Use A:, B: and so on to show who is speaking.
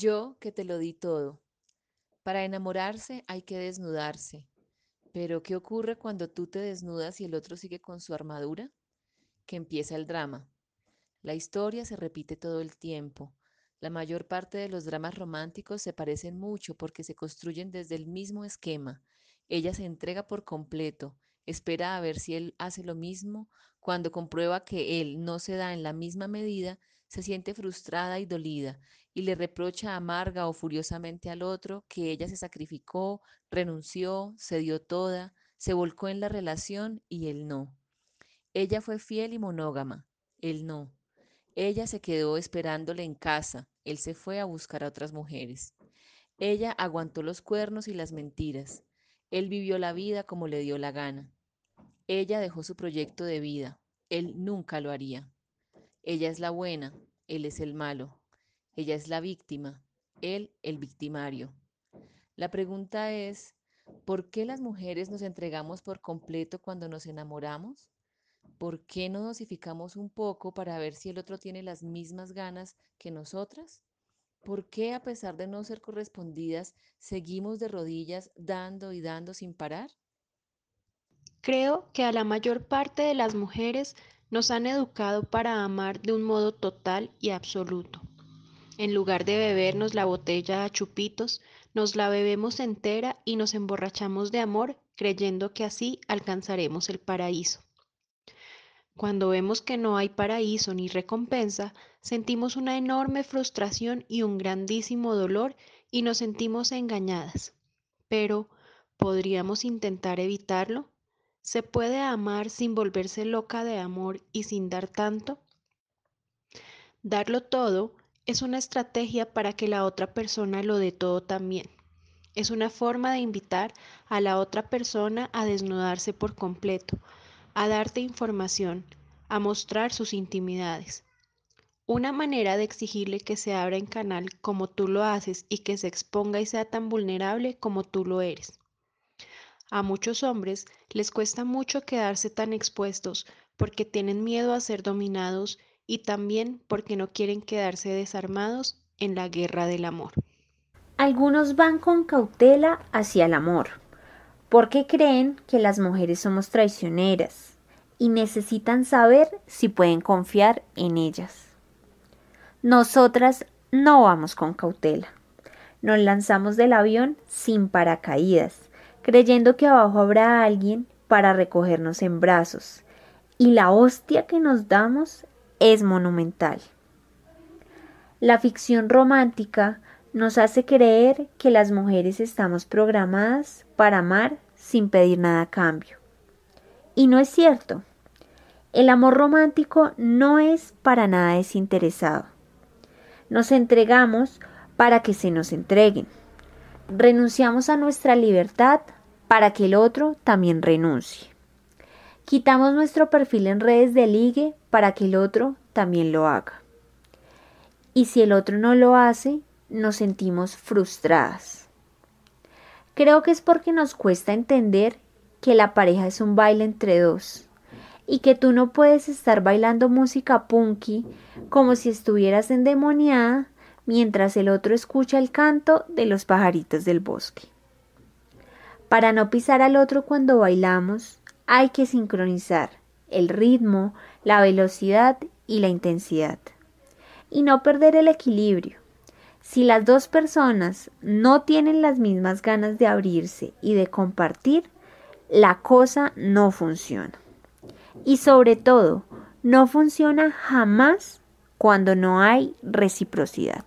A: Yo que te lo di todo. Para enamorarse hay que desnudarse. Pero ¿qué ocurre cuando tú te desnudas y el otro sigue con su armadura? Que empieza el drama. La historia se repite todo el tiempo. La mayor parte de los dramas románticos se parecen mucho porque se construyen desde el mismo esquema. Ella se entrega por completo, espera a ver si él hace lo mismo. Cuando comprueba que él no se da en la misma medida, se siente frustrada y dolida y le reprocha amarga o furiosamente al otro que ella se sacrificó, renunció, se dio toda, se volcó en la relación y él no. Ella fue fiel y monógama, él no. Ella se quedó esperándole en casa, él se fue a buscar a otras mujeres. Ella aguantó los cuernos y las mentiras. Él vivió la vida como le dio la gana. Ella dejó su proyecto de vida. Él nunca lo haría. Ella es la buena, él es el malo. Ella es la víctima, él el victimario. La pregunta es, ¿por qué las mujeres nos entregamos por completo cuando nos enamoramos? ¿Por qué no dosificamos un poco para ver si el otro tiene las mismas ganas que nosotras? ¿Por qué a pesar de no ser correspondidas seguimos de rodillas dando y dando sin parar?
B: Creo que a la mayor parte de las mujeres nos han educado para amar de un modo total y absoluto. En lugar de bebernos la botella a chupitos, nos la bebemos entera y nos emborrachamos de amor creyendo que así alcanzaremos el paraíso. Cuando vemos que no hay paraíso ni recompensa, sentimos una enorme frustración y un grandísimo dolor y nos sentimos engañadas. Pero, ¿podríamos intentar evitarlo? ¿Se puede amar sin volverse loca de amor y sin dar tanto? Darlo todo es una estrategia para que la otra persona lo dé todo también. Es una forma de invitar a la otra persona a desnudarse por completo, a darte información, a mostrar sus intimidades. Una manera de exigirle que se abra en canal como tú lo haces y que se exponga y sea tan vulnerable como tú lo eres. A muchos hombres les cuesta mucho quedarse tan expuestos porque tienen miedo a ser dominados y también porque no quieren quedarse desarmados en la guerra del amor.
C: Algunos van con cautela hacia el amor, porque creen que las mujeres somos traicioneras y necesitan saber si pueden confiar en ellas. Nosotras no vamos con cautela. Nos lanzamos del avión sin paracaídas creyendo que abajo habrá alguien para recogernos en brazos, y la hostia que nos damos es monumental. La ficción romántica nos hace creer que las mujeres estamos programadas para amar sin pedir nada a cambio. Y no es cierto. El amor romántico no es para nada desinteresado. Nos entregamos para que se nos entreguen renunciamos a nuestra libertad para que el otro también renuncie. Quitamos nuestro perfil en redes de ligue para que el otro también lo haga. Y si el otro no lo hace, nos sentimos frustradas. Creo que es porque nos cuesta entender que la pareja es un baile entre dos y que tú no puedes estar bailando música punky como si estuvieras endemoniada mientras el otro escucha el canto de los pajaritos del bosque. Para no pisar al otro cuando bailamos, hay que sincronizar el ritmo, la velocidad y la intensidad. Y no perder el equilibrio. Si las dos personas no tienen las mismas ganas de abrirse y de compartir, la cosa no funciona. Y sobre todo, no funciona jamás cuando no hay reciprocidad.